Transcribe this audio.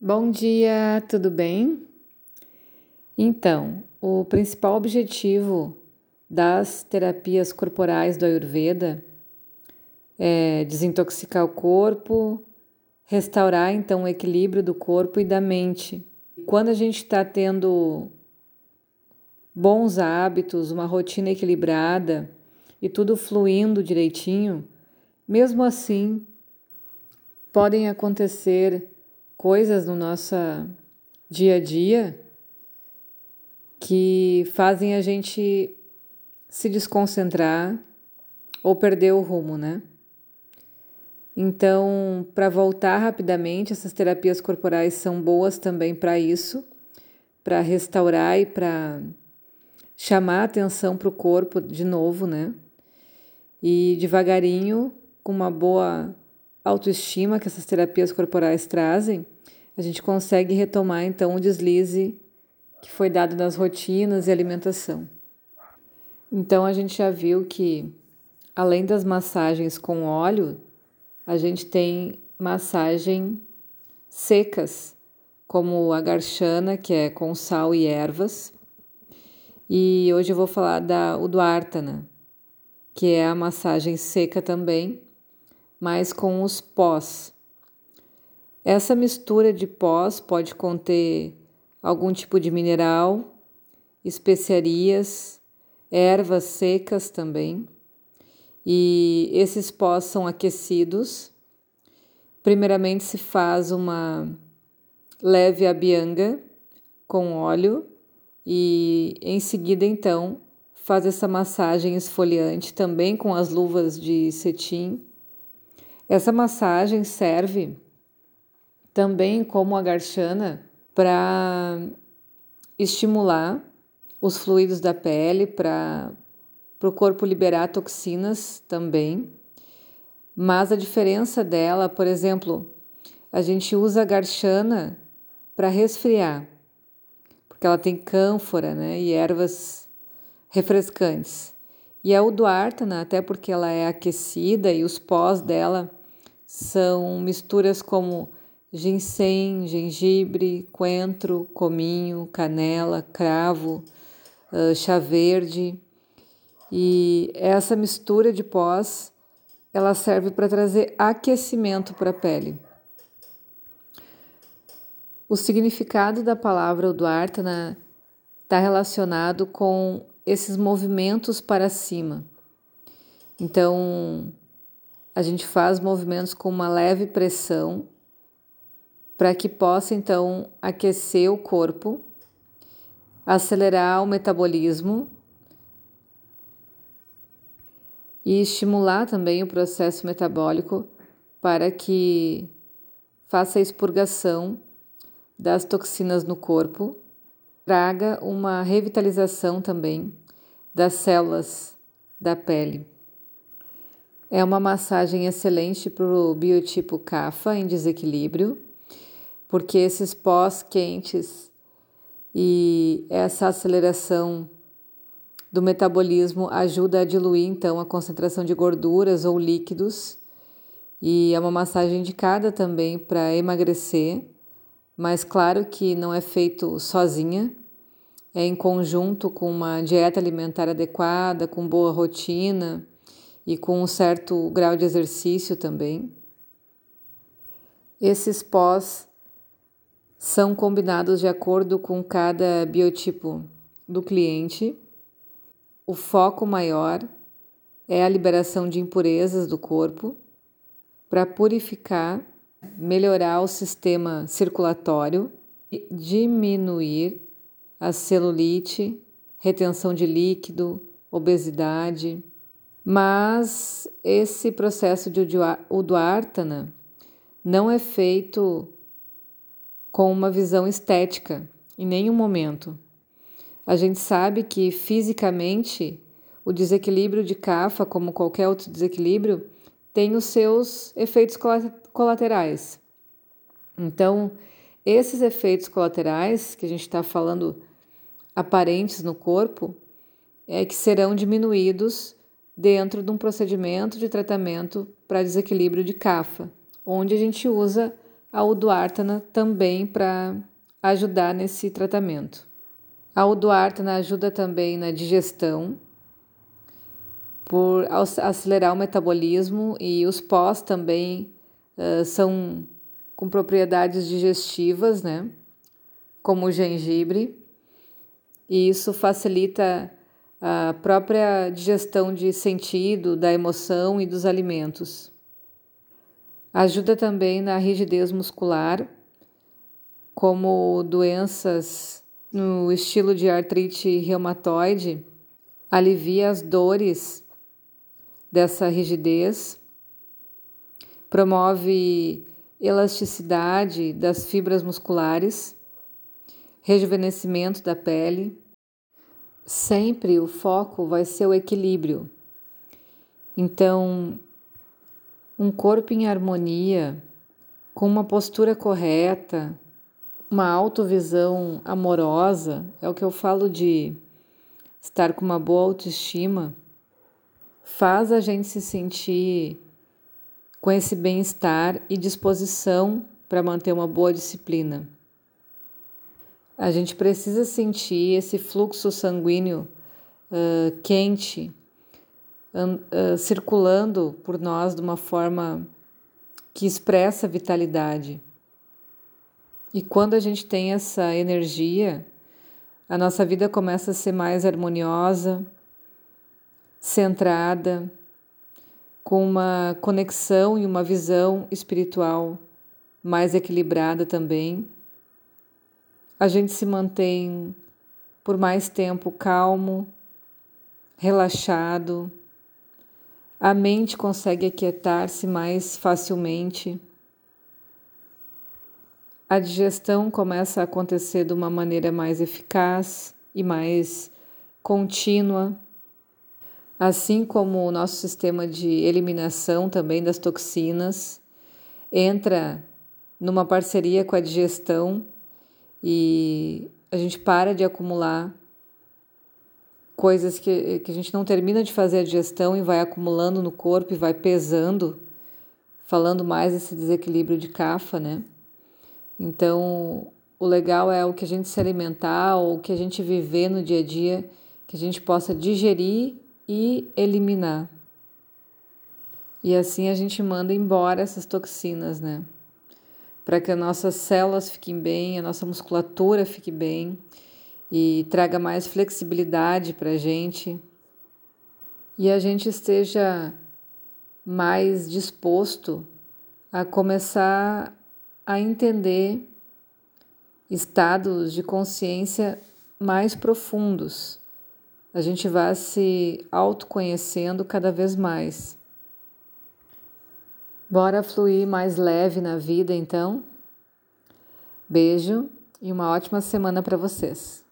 Bom dia, tudo bem? Então, o principal objetivo das terapias corporais do Ayurveda é desintoxicar o corpo, restaurar então o equilíbrio do corpo e da mente. Quando a gente está tendo bons hábitos, uma rotina equilibrada e tudo fluindo direitinho, mesmo assim podem acontecer coisas no nosso dia a dia que fazem a gente se desconcentrar ou perder o rumo, né? Então, para voltar rapidamente, essas terapias corporais são boas também para isso, para restaurar e para chamar a atenção para o corpo de novo, né? E devagarinho, com uma boa autoestima que essas terapias corporais trazem, a gente consegue retomar então o deslize que foi dado nas rotinas e alimentação. Então a gente já viu que além das massagens com óleo, a gente tem massagem secas, como a garchana, que é com sal e ervas. E hoje eu vou falar da Udvartana, que é a massagem seca também, mas com os pós. Essa mistura de pós pode conter algum tipo de mineral, especiarias, ervas secas também. E esses pós são aquecidos. Primeiramente se faz uma leve abianga com óleo e em seguida então faz essa massagem esfoliante também com as luvas de cetim essa massagem serve também como a garchana para estimular os fluidos da pele, para o corpo liberar toxinas também. Mas a diferença dela, por exemplo, a gente usa a garchana para resfriar, porque ela tem cânfora né, e ervas refrescantes. E a uduartana, até porque ela é aquecida e os pós dela são misturas como ginseng, gengibre, coentro, cominho, canela, cravo, chá verde. E essa mistura de pós, ela serve para trazer aquecimento para a pele. O significado da palavra Udvartana está relacionado com esses movimentos para cima. Então, a gente faz movimentos com uma leve pressão para que possa então aquecer o corpo, acelerar o metabolismo e estimular também o processo metabólico para que faça a expurgação das toxinas no corpo, traga uma revitalização também das células da pele. É uma massagem excelente para o biotipo CAFA em desequilíbrio, porque esses pós quentes e essa aceleração do metabolismo ajuda a diluir então a concentração de gorduras ou líquidos. E é uma massagem indicada também para emagrecer, mas claro que não é feito sozinha, é em conjunto com uma dieta alimentar adequada, com boa rotina e com um certo grau de exercício também. Esses pós são combinados de acordo com cada biotipo do cliente. O foco maior é a liberação de impurezas do corpo para purificar, melhorar o sistema circulatório, diminuir a celulite, retenção de líquido, obesidade mas esse processo de Udvartana não é feito com uma visão estética em nenhum momento. A gente sabe que fisicamente o desequilíbrio de Kapha, como qualquer outro desequilíbrio, tem os seus efeitos colaterais. Então, esses efeitos colaterais que a gente está falando aparentes no corpo é que serão diminuídos dentro de um procedimento de tratamento para desequilíbrio de CAFA, onde a gente usa a Uduartana também para ajudar nesse tratamento. A Uduartana ajuda também na digestão, por acelerar o metabolismo e os pós também uh, são com propriedades digestivas, né? Como o gengibre, e isso facilita a própria digestão de sentido, da emoção e dos alimentos. Ajuda também na rigidez muscular, como doenças no estilo de artrite reumatoide, alivia as dores dessa rigidez, promove elasticidade das fibras musculares, rejuvenescimento da pele. Sempre o foco vai ser o equilíbrio. Então, um corpo em harmonia, com uma postura correta, uma autovisão amorosa, é o que eu falo de estar com uma boa autoestima faz a gente se sentir com esse bem-estar e disposição para manter uma boa disciplina. A gente precisa sentir esse fluxo sanguíneo uh, quente uh, circulando por nós de uma forma que expressa vitalidade. E quando a gente tem essa energia, a nossa vida começa a ser mais harmoniosa, centrada, com uma conexão e uma visão espiritual mais equilibrada também. A gente se mantém por mais tempo calmo, relaxado, a mente consegue aquietar-se mais facilmente. A digestão começa a acontecer de uma maneira mais eficaz e mais contínua assim como o nosso sistema de eliminação também das toxinas entra numa parceria com a digestão e a gente para de acumular coisas que, que a gente não termina de fazer a digestão e vai acumulando no corpo e vai pesando, falando mais desse desequilíbrio de cafa, né? Então, o legal é o que a gente se alimentar ou o que a gente viver no dia a dia, que a gente possa digerir e eliminar. E assim a gente manda embora essas toxinas, né? Para que as nossas células fiquem bem, a nossa musculatura fique bem e traga mais flexibilidade para a gente e a gente esteja mais disposto a começar a entender estados de consciência mais profundos a gente vai se autoconhecendo cada vez mais. Bora fluir mais leve na vida, então? Beijo e uma ótima semana para vocês.